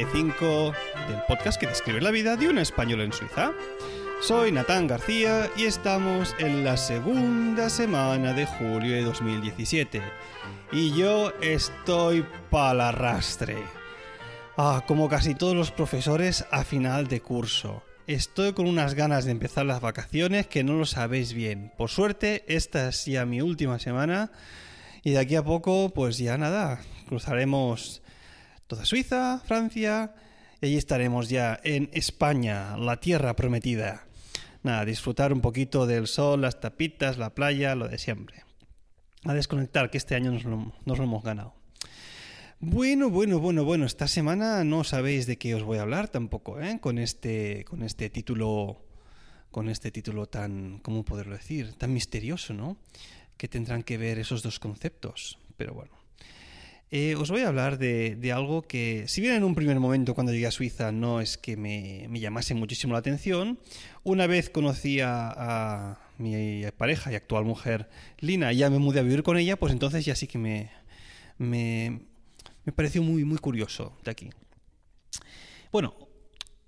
Swiss Spain, capítulo 45 del podcast que describe la vida de un español en Suiza. Soy Natán García y estamos en la segunda semana de julio de 2017. Y yo estoy para arrastre. Ah, como casi todos los profesores a final de curso. Estoy con unas ganas de empezar las vacaciones que no lo sabéis bien. Por suerte, esta es ya mi última semana y de aquí a poco, pues ya nada, cruzaremos toda Suiza, Francia y allí estaremos ya en España, la tierra prometida. Nada, disfrutar un poquito del sol, las tapitas, la playa, lo de siempre. A desconectar, que este año nos lo, nos lo hemos ganado. Bueno, bueno, bueno, bueno, esta semana no sabéis de qué os voy a hablar tampoco, ¿eh? Con este, con este título, con este título tan, ¿cómo poderlo decir? Tan misterioso, ¿no? Que tendrán que ver esos dos conceptos. Pero bueno. Eh, os voy a hablar de, algo que, si bien en un primer momento cuando llegué a Suiza no es que me, llamase muchísimo la atención, una vez conocí a, mi pareja y actual mujer, Lina, y ya me mudé a vivir con ella, pues entonces ya sí que me, me, me pareció muy, muy curioso de aquí. Bueno,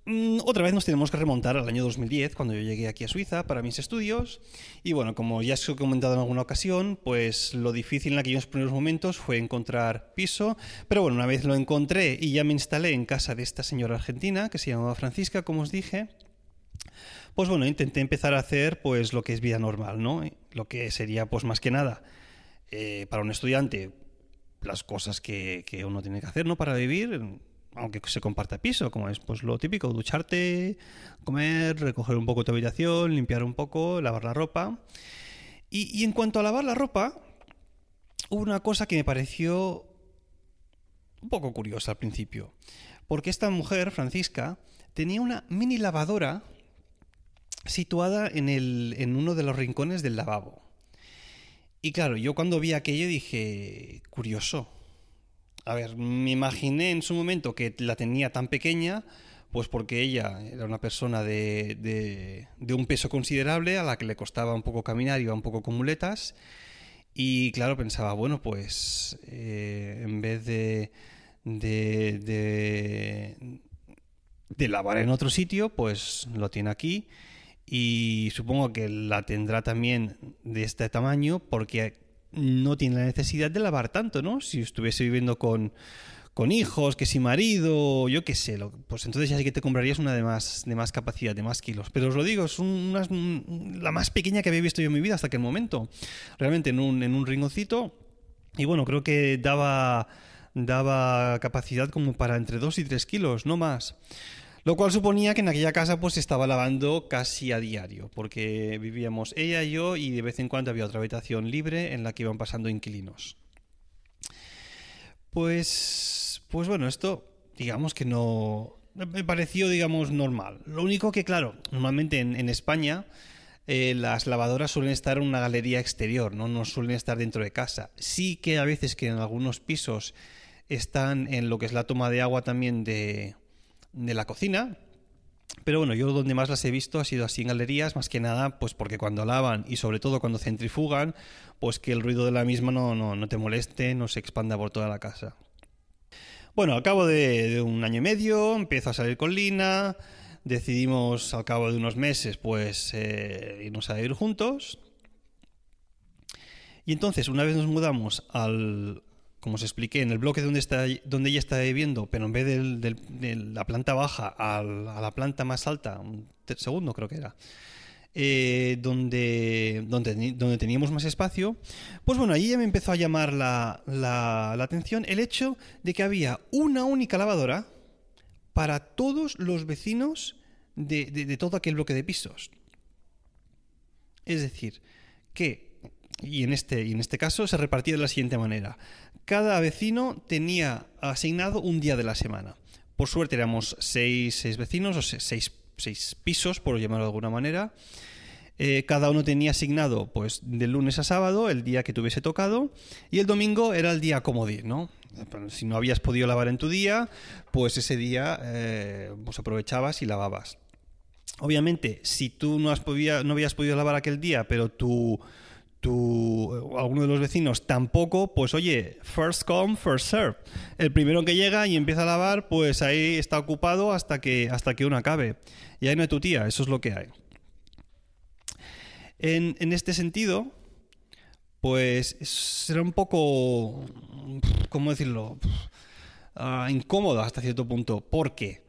otra vez nos tenemos que remontar al año 2010, cuando yo llegué aquí a Suiza para mis estudios. Y bueno, como ya os he comentado en alguna ocasión, pues lo difícil en aquellos primeros momentos fue encontrar piso. Pero bueno, una vez lo encontré y ya me instalé en casa de esta señora argentina, que se llamaba Francisca, como os dije, pues bueno, intenté empezar a hacer pues lo que es vida normal, ¿no? Lo que sería pues más que nada eh, para un estudiante las cosas que, que, uno tiene que hacer ¿no? para vivir, aunque se comparta piso, como es pues lo típico, ducharte, comer, recoger un poco tu habitación, limpiar un poco, lavar la ropa. Y, en cuanto a lavar la ropa, hubo una cosa que me pareció un poco curiosa al principio, porque esta mujer, Francisca, tenía una mini lavadora situada en, el, en uno de los rincones del lavabo. Y claro, yo cuando vi aquello dije, curioso. A ver, me imaginé en su momento que la tenía tan pequeña, pues porque ella era una persona de, de, un peso considerable, a la que le costaba un poco caminar, iba un poco con muletas. Y claro, pensaba, bueno, pues eh, en vez de, de, de, de lavar en otro sitio, pues lo tiene aquí y supongo que la tendrá también de este tamaño porque no tiene la necesidad de lavar tanto, ¿no? Si estuviese viviendo con, con hijos, que si marido, yo qué sé, lo, pues entonces ya sí que te comprarías una de más, de más capacidad, de más kilos. Pero os lo digo, es una, la más pequeña que había visto yo en mi vida hasta aquel momento. Realmente en un, en un ringoncito. Y bueno, creo que daba, daba capacidad como para entre 2 y 3 kilos, no más. Lo cual suponía que en aquella casa pues se estaba lavando casi a diario, porque vivíamos ella y yo y de vez en cuando había otra habitación libre en la que iban pasando inquilinos. Pues, pues bueno, esto digamos que no me pareció digamos normal. Lo único que claro, normalmente en, en España eh, las lavadoras suelen estar en una galería exterior, ¿no? no suelen estar dentro de casa. Sí que a veces que en algunos pisos están en lo que es la toma de agua también de de la cocina. Pero bueno, yo donde más las he visto ha sido así en galerías, más que nada, pues porque cuando lavan y sobre todo cuando centrifugan, pues que el ruido de la misma no, no, no te moleste, no se expanda por toda la casa. Bueno, al cabo de, un año y medio empiezo a salir con Lina, decidimos al cabo de unos meses pues eh, irnos a ir juntos. Y entonces, una vez nos mudamos al, como os expliqué, en el bloque donde, está, donde ella está viviendo, pero en vez de, la planta baja a la planta más alta, un segundo creo que era, eh, donde, donde, donde, teníamos más espacio, pues bueno, ahí ya me empezó a llamar la, la, la atención el hecho de que había una única lavadora para todos los vecinos de, de, de todo aquel bloque de pisos. Es decir, que y en este, y en este caso se repartía de la siguiente manera cada vecino tenía asignado un día de la semana. Por suerte éramos seis, seis vecinos, o seis, seis, pisos, por llamarlo de alguna manera. Eh, cada uno tenía asignado, pues, de lunes a sábado, el día que tuviese tocado, y el domingo era el día comodín, ¿no? Si no habías podido lavar en tu día, pues ese día eh, pues aprovechabas y lavabas. Obviamente, si tú no, has no habías podido lavar aquel día, pero tu tu, alguno de los vecinos tampoco, pues oye, first come, first serve. El primero que llega y empieza a lavar, pues ahí está ocupado hasta que, hasta que uno acabe. Y ahí no hay tu tía, eso es lo que hay. En, en este sentido, pues será un poco, ¿cómo decirlo? Uh, incómodo hasta cierto punto. ¿Por qué?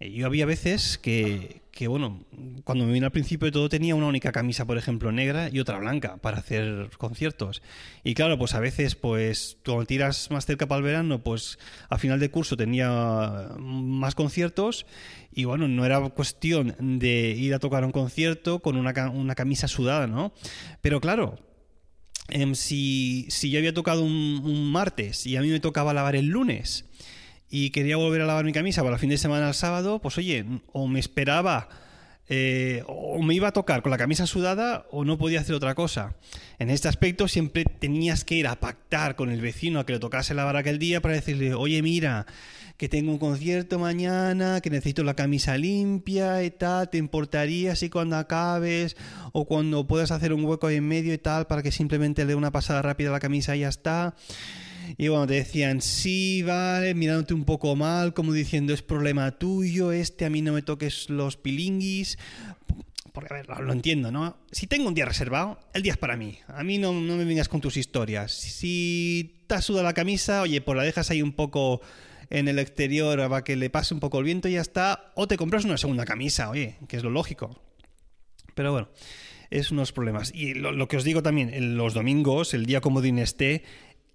Eh, yo había veces que, bueno, cuando me vine al principio de todo tenía una única camisa, por ejemplo, negra y otra blanca para hacer conciertos. Y claro, pues a veces, pues cuando tiras más cerca para el verano, pues a final de curso tenía más conciertos y bueno, no era cuestión de ir a tocar un concierto con una, una camisa sudada, ¿no? Pero claro, Em, si, si, yo había tocado un, martes y a mí me tocaba lavar el lunes y quería volver a lavar mi camisa para el fin de semana al sábado, pues oye, o me esperaba eh, o me iba a tocar con la camisa sudada o no podía hacer otra cosa. En este aspecto siempre tenías que ir a pactar con el vecino a que le tocase lavar aquel día para decirle, oye, mira, que tengo un concierto mañana, que necesito la camisa limpia y tal, ¿te importaría si cuando acabes o cuando puedas hacer un hueco ahí en medio y tal para que simplemente le dé una pasada rápida a la camisa y ya está? Y bueno, te decían, sí, vale, mirándote un poco mal, como diciendo, es problema tuyo, este, a mí no me toques los pilinguis. Porque, a ver, lo entiendo, ¿no? Si tengo un día reservado, el día es para mí. A mí no, no me vengas con tus historias. Si te has sudado la camisa, oye, pues la dejas ahí un poco en el exterior para que le pase un poco el viento y ya está. O te compras una segunda camisa, oye, que es lo lógico. Pero bueno, es unos problemas. Y lo, que os digo también, los domingos, el día como esté,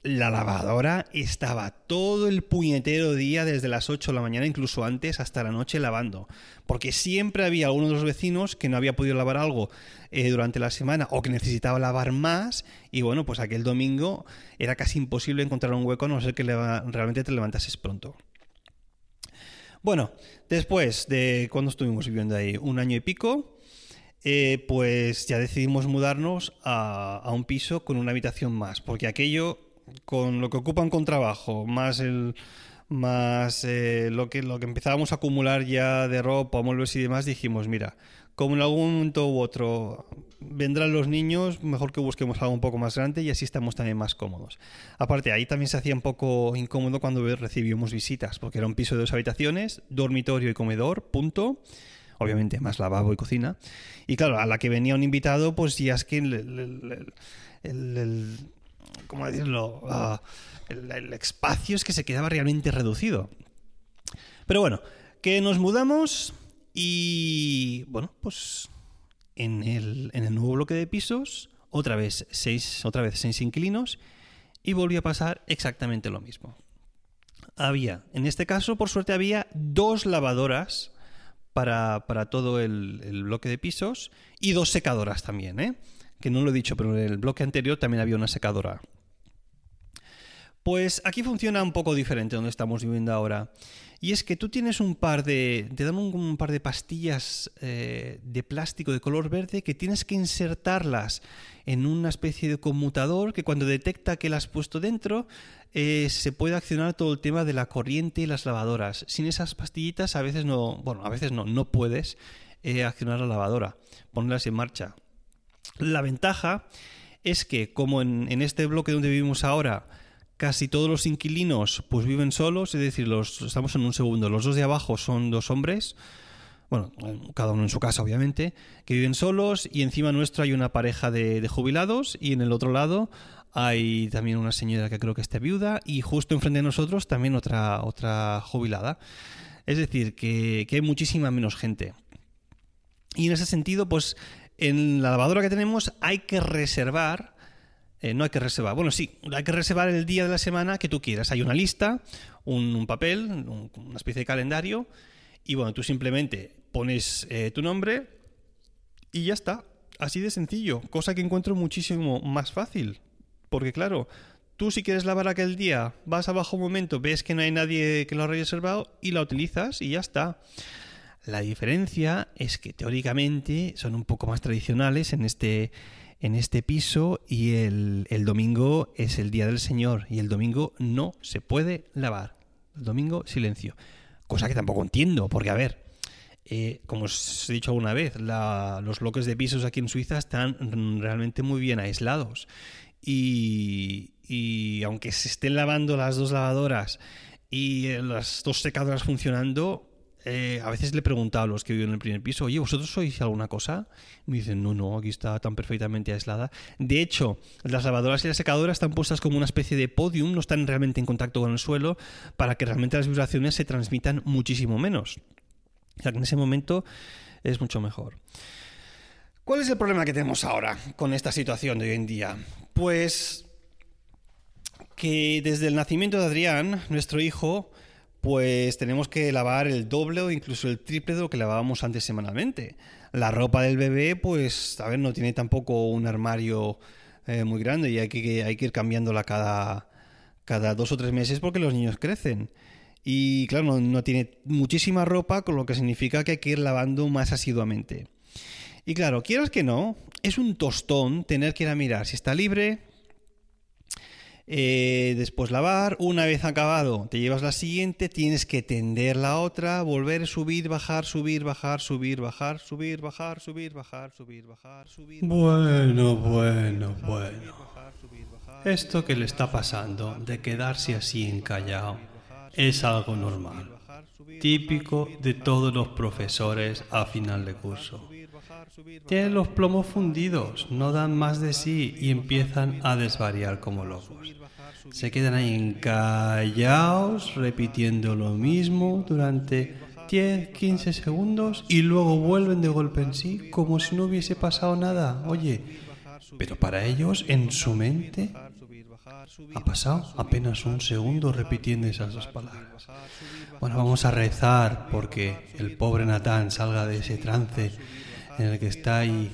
la lavadora estaba todo el puñetero día desde las 8 de la mañana, incluso antes, hasta la noche lavando. Porque siempre había alguno de los vecinos que no había podido lavar algo eh, durante la semana o que necesitaba lavar más. Y bueno, pues aquel domingo era casi imposible encontrar un hueco a no ser que realmente te levantases pronto. Bueno, después de cuando estuvimos viviendo ahí, un año y pico, eh, pues ya decidimos mudarnos a, a, un piso con una habitación más, porque aquello con lo que ocupan con trabajo, más el más eh, lo que lo que empezábamos a acumular ya de ropa, muebles y demás, dijimos, mira, como en algún momento u otro vendrán los niños, mejor que busquemos algo un poco más grande y así estamos también más cómodos. Aparte, ahí también se hacía un poco incómodo cuando recibíamos visitas, porque era un piso de dos habitaciones, dormitorio y comedor, punto. Obviamente más lavabo y cocina. Y claro, a la que venía un invitado, pues ya es que el ¿cómo decirlo? Ah, el, espacio es que se quedaba realmente reducido. Pero bueno, que nos mudamos y bueno, pues en el, nuevo bloque de pisos, otra vez seis, otra vez seis inquilinos y volvió a pasar exactamente lo mismo. Había, en este caso, por suerte, había dos lavadoras para, todo el, el, bloque de pisos y dos secadoras también, ¿eh? Que no lo he dicho, pero en el bloque anterior también había una secadora. Pues aquí funciona un poco diferente donde estamos viviendo ahora. Y es que tú tienes un par de. Te dan un, par de pastillas eh, de plástico de color verde que tienes que insertarlas en una especie de conmutador que cuando detecta que las has puesto dentro eh, se puede accionar todo el tema de la corriente y las lavadoras. Sin esas pastillitas a veces no. Bueno, a veces no, no puedes eh, accionar la lavadora, ponerlas en marcha. La ventaja es que, como en, este bloque donde vivimos ahora, casi todos los inquilinos pues viven solos, es decir, los, estamos en un segundo, los dos de abajo son dos hombres, bueno, cada uno en su casa obviamente, que viven solos y encima nuestro hay una pareja de, jubilados y en el otro lado hay también una señora que creo que está viuda y justo enfrente de nosotros también otra, otra jubilada. Es decir, que, que hay muchísima menos gente. Y en ese sentido, pues en la lavadora que tenemos hay que reservar, eh, no hay que reservar, bueno, sí, hay que reservar el día de la semana que tú quieras. Hay una lista, un, papel, una especie de calendario, y bueno, tú simplemente pones eh, tu nombre y ya está. Así de sencillo, cosa que encuentro muchísimo más fácil. Porque claro, tú si quieres lavar aquel día, vas abajo un momento, ves que no hay nadie que lo haya reservado y la utilizas y ya está. La diferencia es que teóricamente son un poco más tradicionales en este, en este piso y el, domingo es el Día del Señor y el domingo no se puede lavar. El domingo silencio. Cosa que tampoco entiendo, porque a ver, Eh, como os he dicho alguna vez, los bloques de pisos aquí en Suiza están realmente muy bien aislados. Y, y aunque se estén lavando las dos lavadoras y las dos secadoras funcionando, eh, a veces le he preguntado a los que viven en el primer piso, oye, ¿vosotros sois alguna cosa? Me dicen, no, no, aquí está tan perfectamente aislada. De hecho, las lavadoras y las secadoras están puestas como una especie de podium, no están realmente en contacto con el suelo, para que realmente las vibraciones se transmitan muchísimo menos. O sea que en ese momento es mucho mejor. ¿Cuál es el problema que tenemos ahora con esta situación de hoy en día? Pues que desde el nacimiento de Adrián, nuestro hijo, pues tenemos que lavar el doble o incluso el triple de lo que lavábamos antes semanalmente. La ropa del bebé, pues, a ver, no tiene tampoco un armario eh, muy grande y hay que, hay que ir cambiándola cada, cada dos o tres meses porque los niños crecen. Y claro, no, tiene muchísima ropa, con lo que significa que hay que ir lavando más asiduamente. Y claro, quieras que no, es un tostón tener que ir a mirar si está libre, eh, después lavar, una vez acabado te llevas la siguiente, tienes que tender la otra, volver, subir, bajar, subir, bajar, subir, bajar, subir, bajar, subir, bajar, subir, bajar, subir. Bueno, bueno, bueno. Esto que le está pasando de quedarse así encallado es algo normal, típico de todos los profesores a final de curso. Tienen los plomos fundidos, no dan más de sí y empiezan a desvariar como locos. Se quedan ahí encallados, repitiendo lo mismo durante 10, 15 segundos y luego vuelven de golpe en sí como si no hubiese pasado nada. Oye, pero para ellos en su mente ha pasado apenas un segundo repitiendo esas dos palabras. Bueno, vamos a rezar porque el pobre Natán salga de ese trance en el que está ahí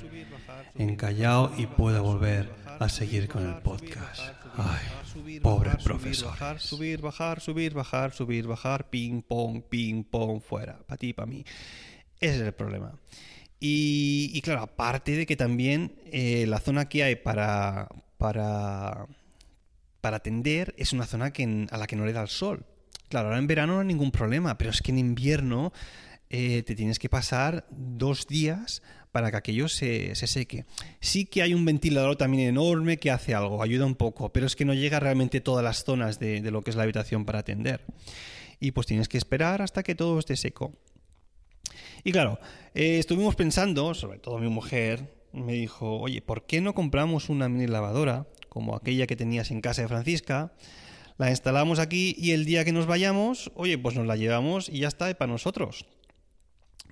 encallado y pueda volver a seguir con el podcast. Ay, pobre profesor. Bajar, subir, bajar, subir, bajar, subir, bajar, ping, pong, ping, pong, fuera, para ti, para mí. Ese es el problema. Y, claro, aparte de que también eh, la zona que hay para, para, para tender es una zona que, a la que no le da el sol. Claro, ahora en verano no hay ningún problema, pero es que en invierno eh, te tienes que pasar dos días para que aquello se, seque. Sí que hay un ventilador también enorme que hace algo, ayuda un poco, pero es que no llega realmente a todas las zonas de, lo que es la habitación para atender. Y pues tienes que esperar hasta que todo esté seco. Y claro, eh, estuvimos pensando, sobre todo mi mujer, me dijo, oye, ¿por qué no compramos una mini lavadora como aquella que tenías en casa de Francisca? La instalamos aquí y el día que nos vayamos, oye, pues nos la llevamos y ya está, para nosotros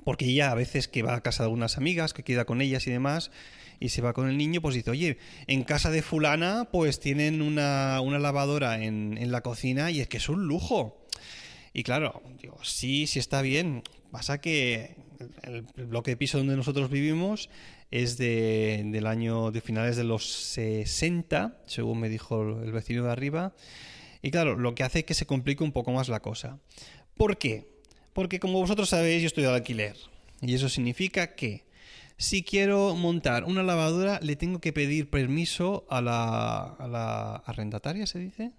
porque ella a veces que va a casa de algunas amigas, que queda con ellas y demás, y se va con el niño, pues dice, oye, en casa de fulana pues tienen una, lavadora en, la cocina y es que es un lujo. Y claro, digo, sí, sí está bien. Pasa que el, bloque de piso donde nosotros vivimos es de, del año de finales de los 60, según me dijo el vecino de arriba. Y claro, lo que hace es que se complique un poco más la cosa. ¿Por qué? Porque como vosotros sabéis, yo estoy de alquiler. Y eso significa que si quiero montar una lavadora, le tengo que pedir permiso a la, a la arrendataria, ¿se dice?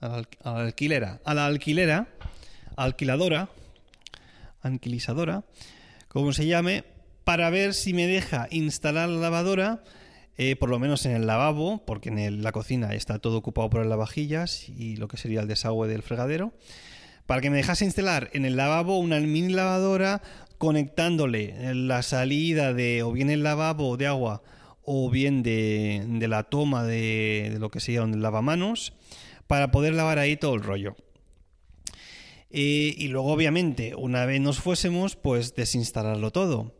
A la, alquilera. A la alquilera, alquiladora, anquilizadora, como se llame, para ver si me deja instalar la lavadora, eh, por lo menos en el lavabo, porque en la cocina está todo ocupado por las lavavajillas y lo que sería el desagüe del fregadero para que me dejase instalar en el lavabo una mini lavadora conectándole la salida de o bien el lavabo de agua o bien de, la toma de, lo que sería el lavamanos para poder lavar ahí todo el rollo. Eh, y luego, obviamente, una vez nos fuésemos, pues desinstalarlo todo.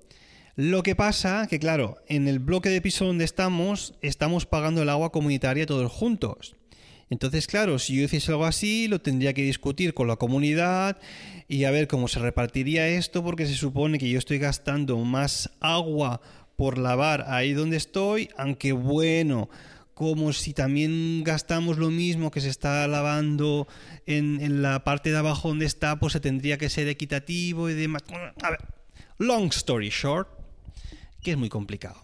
Lo que pasa que, claro, en el bloque de piso donde estamos, estamos pagando el agua comunitaria todos juntos. Entonces, claro, si yo hiciese algo así, lo tendría que discutir con la comunidad y a ver cómo se repartiría esto, porque se supone que yo estoy gastando más agua por lavar ahí donde estoy, aunque bueno, como si también gastamos lo mismo que se está lavando en, la parte de abajo donde está, pues se tendría que ser equitativo y demás. A ver, long story short, que es muy complicado.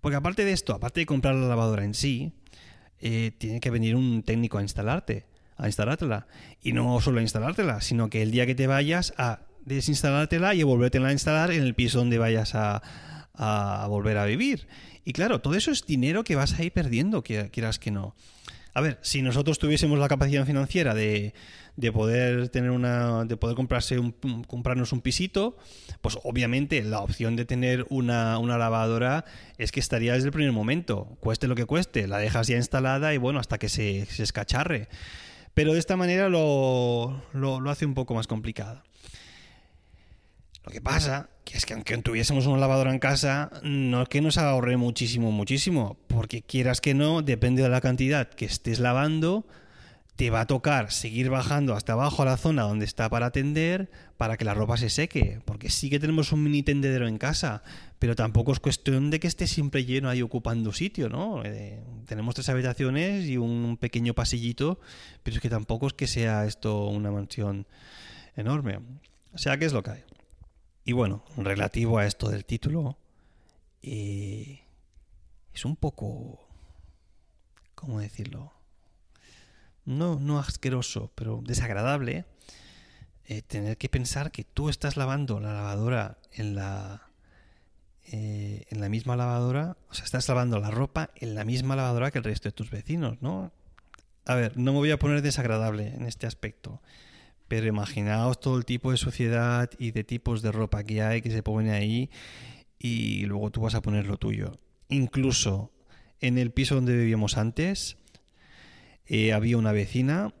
Porque aparte de esto, aparte de comprar la lavadora en sí, eh, tiene que venir un técnico a instalarte, a instalártela. Y no solo a instalártela, sino que el día que te vayas a desinstalártela y volvértela a instalar en el piso donde vayas a, a volver a vivir. Y claro, todo eso es dinero que vas a ir perdiendo, quieras que no. A ver, si nosotros tuviésemos la capacidad financiera de, de poder tener una. de poder comprarse un, comprarnos un pisito, pues obviamente la opción de tener una, una, lavadora es que estaría desde el primer momento. Cueste lo que cueste, la dejas ya instalada y bueno, hasta que se, se escacharre. Pero de esta manera lo, lo, lo hace un poco más complicado. Lo que pasa que es que aunque tuviésemos una lavadora en casa, no es que nos ahorre muchísimo, muchísimo, porque quieras que no, depende de la cantidad que estés lavando, te va a tocar seguir bajando hasta abajo a la zona donde está para tender para que la ropa se seque, porque sí que tenemos un mini tendedero en casa, pero tampoco es cuestión de que esté siempre lleno ahí ocupando sitio, ¿no? Eh, tenemos tres habitaciones y un pequeño pasillito, pero es que tampoco es que sea esto una mansión enorme. O sea, ¿qué es lo que hay? Y bueno, relativo a esto del título, eh, es un poco... ¿Cómo decirlo? No, no asqueroso, pero desagradable eh, tener que pensar que tú estás lavando la lavadora en la... Eh, en la misma lavadora, o sea, estás lavando la ropa en la misma lavadora que el resto de tus vecinos, ¿no? A ver, no me voy a poner desagradable en este aspecto, pero imaginaos todo el tipo de suciedad y de tipos de ropa que hay que se pone ahí y luego tú vas a poner lo tuyo. Incluso en el piso donde vivíamos antes eh, había una vecina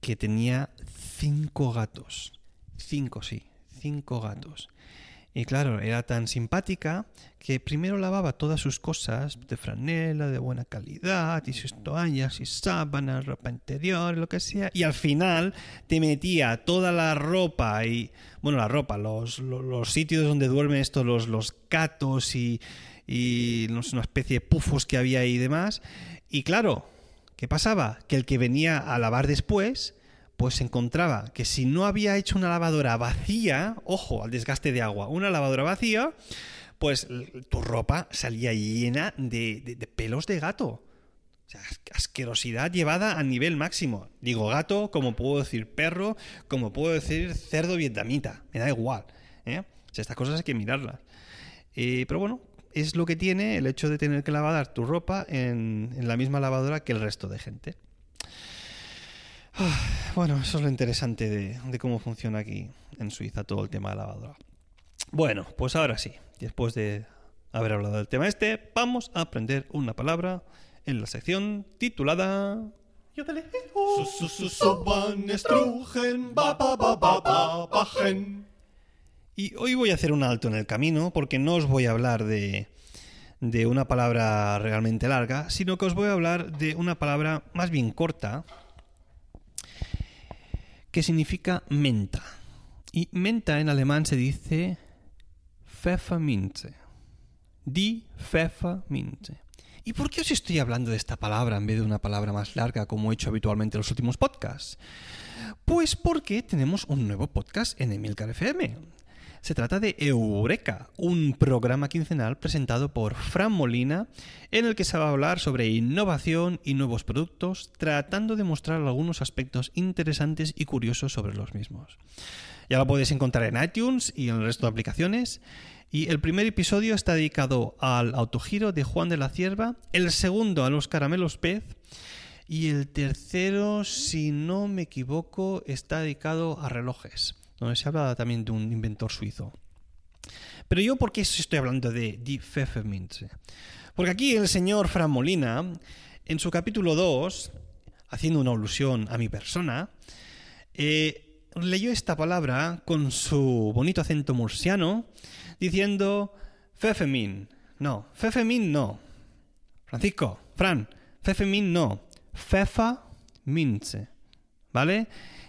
que tenía cinco gatos. Cinco, sí, cinco gatos. Y claro, era tan simpática que primero lavaba todas sus cosas de franela, de buena calidad, y sus toallas y sábanas, ropa interior, lo que sea, y al final te metía toda la ropa y, bueno, la ropa, los, los, sitios donde duermen estos, los, los gatos y, y una especie de pufos que había ahí y demás. Y claro, ¿qué pasaba? Que el que venía a lavar después pues encontraba que si no había hecho una lavadora vacía, ojo al desgaste de agua, una lavadora vacía, pues tu ropa salía llena de, pelos de gato. O sea, asquerosidad llevada a nivel máximo. Digo gato, como puedo decir perro, como puedo decir cerdo vietnamita. Me da igual. ¿eh? estas cosas hay que mirarlas. Eh, pero bueno, es lo que tiene el hecho de tener que lavar tu ropa en la misma lavadora que el resto de gente. Ah, bueno, eso es lo interesante de, cómo funciona aquí en Suiza todo el tema de lavadora. Bueno, pues ahora sí, después de haber hablado del tema este, vamos a aprender una palabra en la sección titulada... Y hoy voy a hacer un alto en el camino porque no os voy a hablar de, de una palabra realmente larga, sino que os voy a hablar de una palabra más bien corta, que significa menta. Y menta en alemán se dice Pfefferminze. Die Pfefferminze. ¿Y por qué os estoy hablando de esta palabra en vez de una palabra más larga como he hecho habitualmente en los últimos podcasts? Pues porque tenemos un nuevo podcast en Emilcar FM. Se trata de Eureka, un programa quincenal presentado por Fran Molina en el que se va a hablar sobre innovación y nuevos productos, tratando de mostrar algunos aspectos interesantes y curiosos sobre los mismos. Ya lo podéis encontrar en iTunes y en el resto de aplicaciones. Y el primer episodio está dedicado al autogiro de Juan de la Cierva, el segundo a los caramelos pez y el tercero, si no me equivoco, está dedicado a relojes donde se habla también de un inventor suizo. Pero yo, ¿por qué estoy hablando de Die Pfefferminze? Porque aquí el señor Fran Molina, en su capítulo 2, haciendo una alusión a mi persona, eh, leyó esta palabra con su bonito acento murciano, diciendo Pfeffermin. No, Pfeffermin no. Francisco, Fran, Pfeffermin no. Pfefferminze. ¿Vale?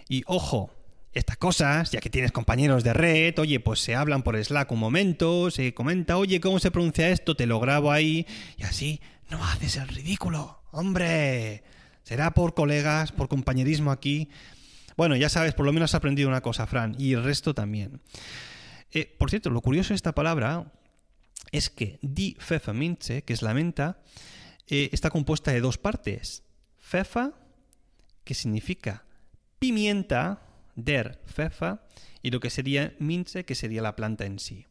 Y ojo, estas cosas, ya que tienes compañeros de red, oye, pues se hablan por Slack un momento, se comenta, oye, ¿cómo se pronuncia esto? Te lo grabo ahí y así no haces el ridículo. Hombre, será por colegas, por compañerismo aquí. Bueno, ya sabes, por lo menos has aprendido una cosa, Fran, y el resto también. Eh, por cierto, lo curioso de esta palabra es que die Pfefferminze, que es la menta, eh, está compuesta de dos partes. Pfeffer, que significa pimienta, der Pfeffer, y lo que sería Minze, que sería la planta en sí.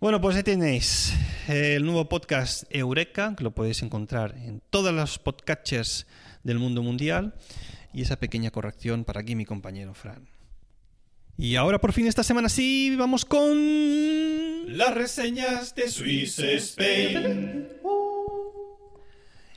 Bueno, pues ahí tenéis el nuevo podcast Eureka, que lo podéis encontrar en todos los podcatchers del mundo mundial, y esa pequeña corrección para aquí mi compañero Fran. Y ahora por fin esta semana sí, vamos con las reseñas de Swiss Spain.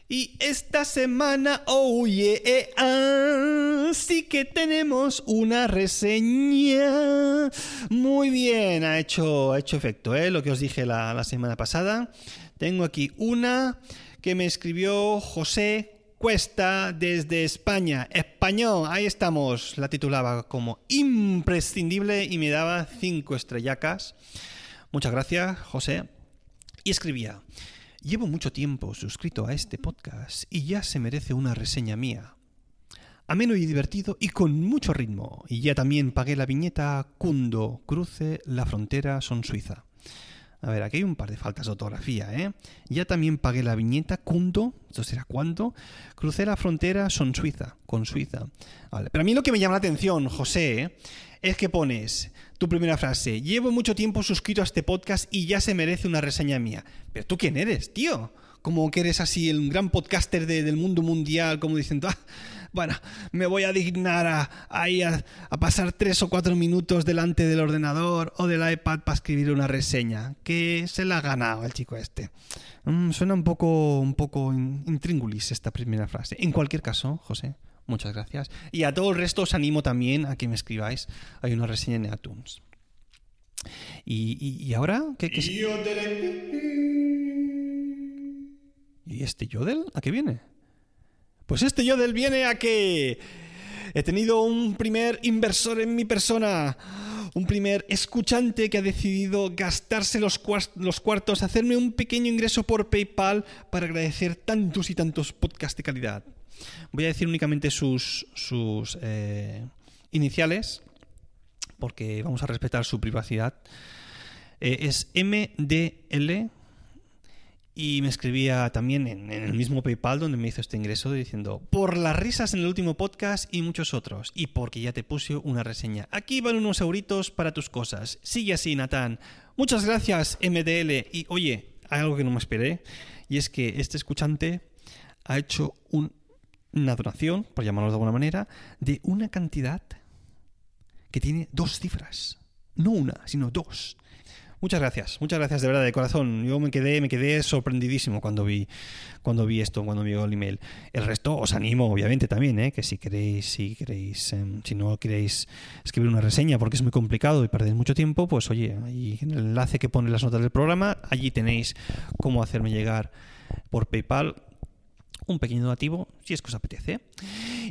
Y esta semana, oye, eh, ah, sí que tenemos una reseña. Muy bien, ha hecho, ha hecho efecto, ¿eh? Lo que os dije la, la semana pasada. Tengo aquí una que me escribió José Cuesta desde España. Español, ahí estamos. La titulaba como imprescindible y me daba cinco estrellacas. Muchas gracias, José. Y escribía. Llevo mucho tiempo suscrito a este podcast y ya se merece una reseña mía. Ameno y divertido y con mucho ritmo. Y ya también pagué la viñeta Cundo Cruce la frontera son Suiza. A ver, aquí hay un par de faltas de ortografía, ¿eh? Ya también pagué la viñeta Cundo, ¿esto será cuándo? Crucé la frontera son Suiza, con Suiza. Vale, pero a mí lo que me llama la atención, José, ¿eh? es que pones tu primera frase, llevo mucho tiempo suscrito a este podcast y ya se merece una reseña mía. Pero tú quién eres, tío? Como que eres así el gran podcaster del mundo mundial, como diciendo, ah, bueno, me voy a dignar a, a, pasar tres o cuatro minutos delante del ordenador o del iPad para escribir una reseña. Que se la ha ganado el chico este. Mm, suena un poco, un poco intríngulis esta primera frase. En cualquier caso, José, Muchas gracias. Y a todo el resto os animo también a que me escribáis. Hay una reseña en iTunes. ¿Y, ahora? ¿Qué, qué ¿Y este Yodel? ¿A qué viene? Pues este Yodel viene a que he tenido un primer inversor en mi persona, un primer escuchante que ha decidido gastarse los, cuartos, hacerme un pequeño ingreso por PayPal para agradecer tantos y tantos podcasts de calidad. Voy a decir únicamente sus, sus eh, iniciales, porque vamos a respetar su privacidad. Eh, es MDL y me escribía también en, el mismo PayPal donde me hizo este ingreso diciendo por las risas en el último podcast y muchos otros y porque ya te puse una reseña. Aquí van unos euritos para tus cosas. Sigue así, Natán. Muchas gracias, MDL. Y oye, hay algo que no me esperé y es que este escuchante ha hecho un una donación, por llamarlo de alguna manera, de una cantidad que tiene dos cifras. No una, sino dos. Muchas gracias, muchas gracias de verdad de corazón. Yo me quedé, me quedé sorprendidísimo cuando vi, cuando vi esto, cuando vi el email. El resto os animo, obviamente, también, ¿eh? que si queréis, si queréis, em, si no queréis escribir una reseña porque es muy complicado y perdéis mucho tiempo, pues oye, ahí en el enlace que pone las notas del programa, allí tenéis cómo hacerme llegar por PayPal un pequeño donativo si es que os apetece.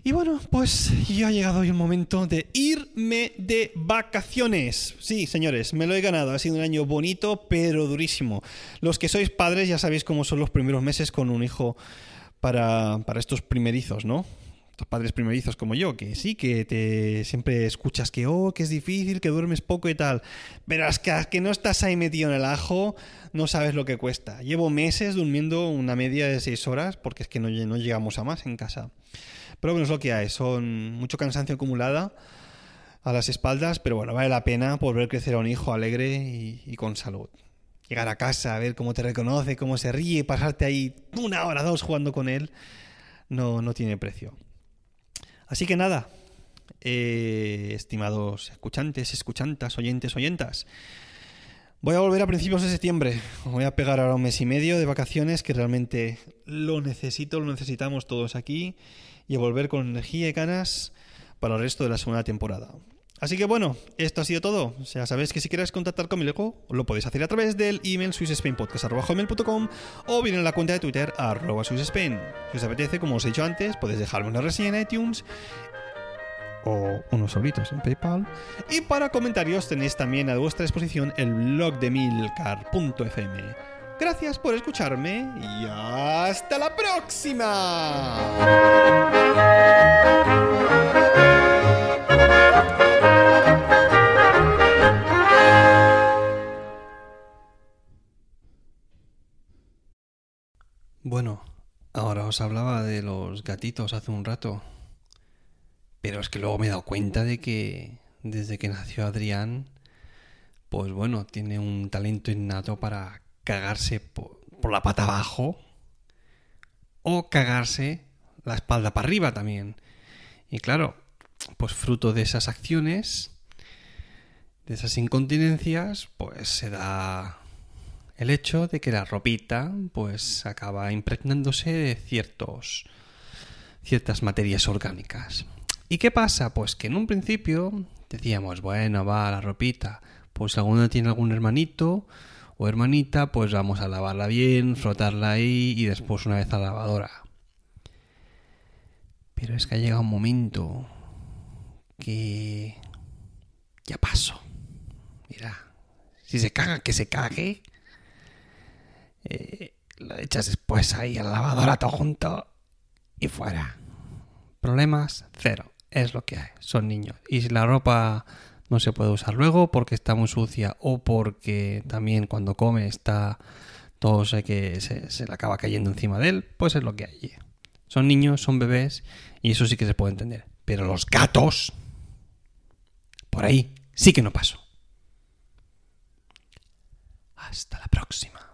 Y bueno, pues ya ha llegado hoy el momento de irme de vacaciones. Sí, señores, me lo he ganado. Ha sido un año bonito, pero durísimo. Los que sois padres ya sabéis cómo son los primeros meses con un hijo para, para estos primerizos, ¿no? Estos padres primerizos como yo, que sí, que te siempre escuchas que, oh, que es difícil, que duermes poco y tal. Pero es que, que no estás ahí metido en el ajo, no sabes lo que cuesta. Llevo meses durmiendo una media de seis horas porque es que no, no llegamos a más en casa. Pero bueno, es lo que hay. Son mucho cansancio acumulada a las espaldas, pero bueno, vale la pena por ver crecer a un hijo alegre y, y con salud llegar a casa, a ver cómo te reconoce, cómo se ríe, pasarte ahí una hora, dos jugando con él, no, no tiene precio. Así que nada, eh, estimados escuchantes, escuchantas, oyentes, oyentas, voy a volver a principios de septiembre. Voy a pegar ahora un mes y medio de vacaciones que realmente lo necesito, lo necesitamos todos aquí y a volver con energía y ganas para el resto de la segunda temporada. Así que bueno, esto ha sido todo. O sea, sabéis que si queréis contactar conmigo, lo podéis hacer a través del email swissspainpodcast.com o bien en la cuenta de Twitter arroba swissspain. Si os apetece, como os he dicho antes, podéis dejarme una reseña en iTunes o unos solitos en PayPal. Y para comentarios tenéis también a vuestra disposición el blog de milcar.fm. Gracias por escucharme y hasta la próxima. Bueno, ahora os hablaba de los gatitos hace un rato. Pero es que luego me he dado cuenta de que desde que nació Adrián, pues bueno, tiene un talento innato para cagarse por, la pata abajo o cagarse la espalda para arriba también. Y claro, pues fruto de esas acciones, de esas incontinencias, pues se da el hecho de que la ropita pues acaba impregnándose de ciertos ciertas materias orgánicas. ¿Y qué pasa? Pues que en un principio decíamos, bueno, va la ropita, pues si alguno tiene algún hermanito o hermanita, pues vamos a lavarla bien, frotarla ahí y después una vez a la lavadora. Pero es que ha llegado un momento que ya pasó. Mira, si se caga, que se cague. Eh, lo echas después ahí a la lavadora todo junto y fuera. Problemas, cero. Es lo que hay. Son niños. Y si la ropa no se puede usar luego porque está muy sucia o porque también cuando come está todo sé que se, le acaba cayendo encima de él, pues es lo que hay. Son niños, son bebés y eso sí que se puede entender. Pero los gatos, por ahí sí que no paso. Hasta la próxima.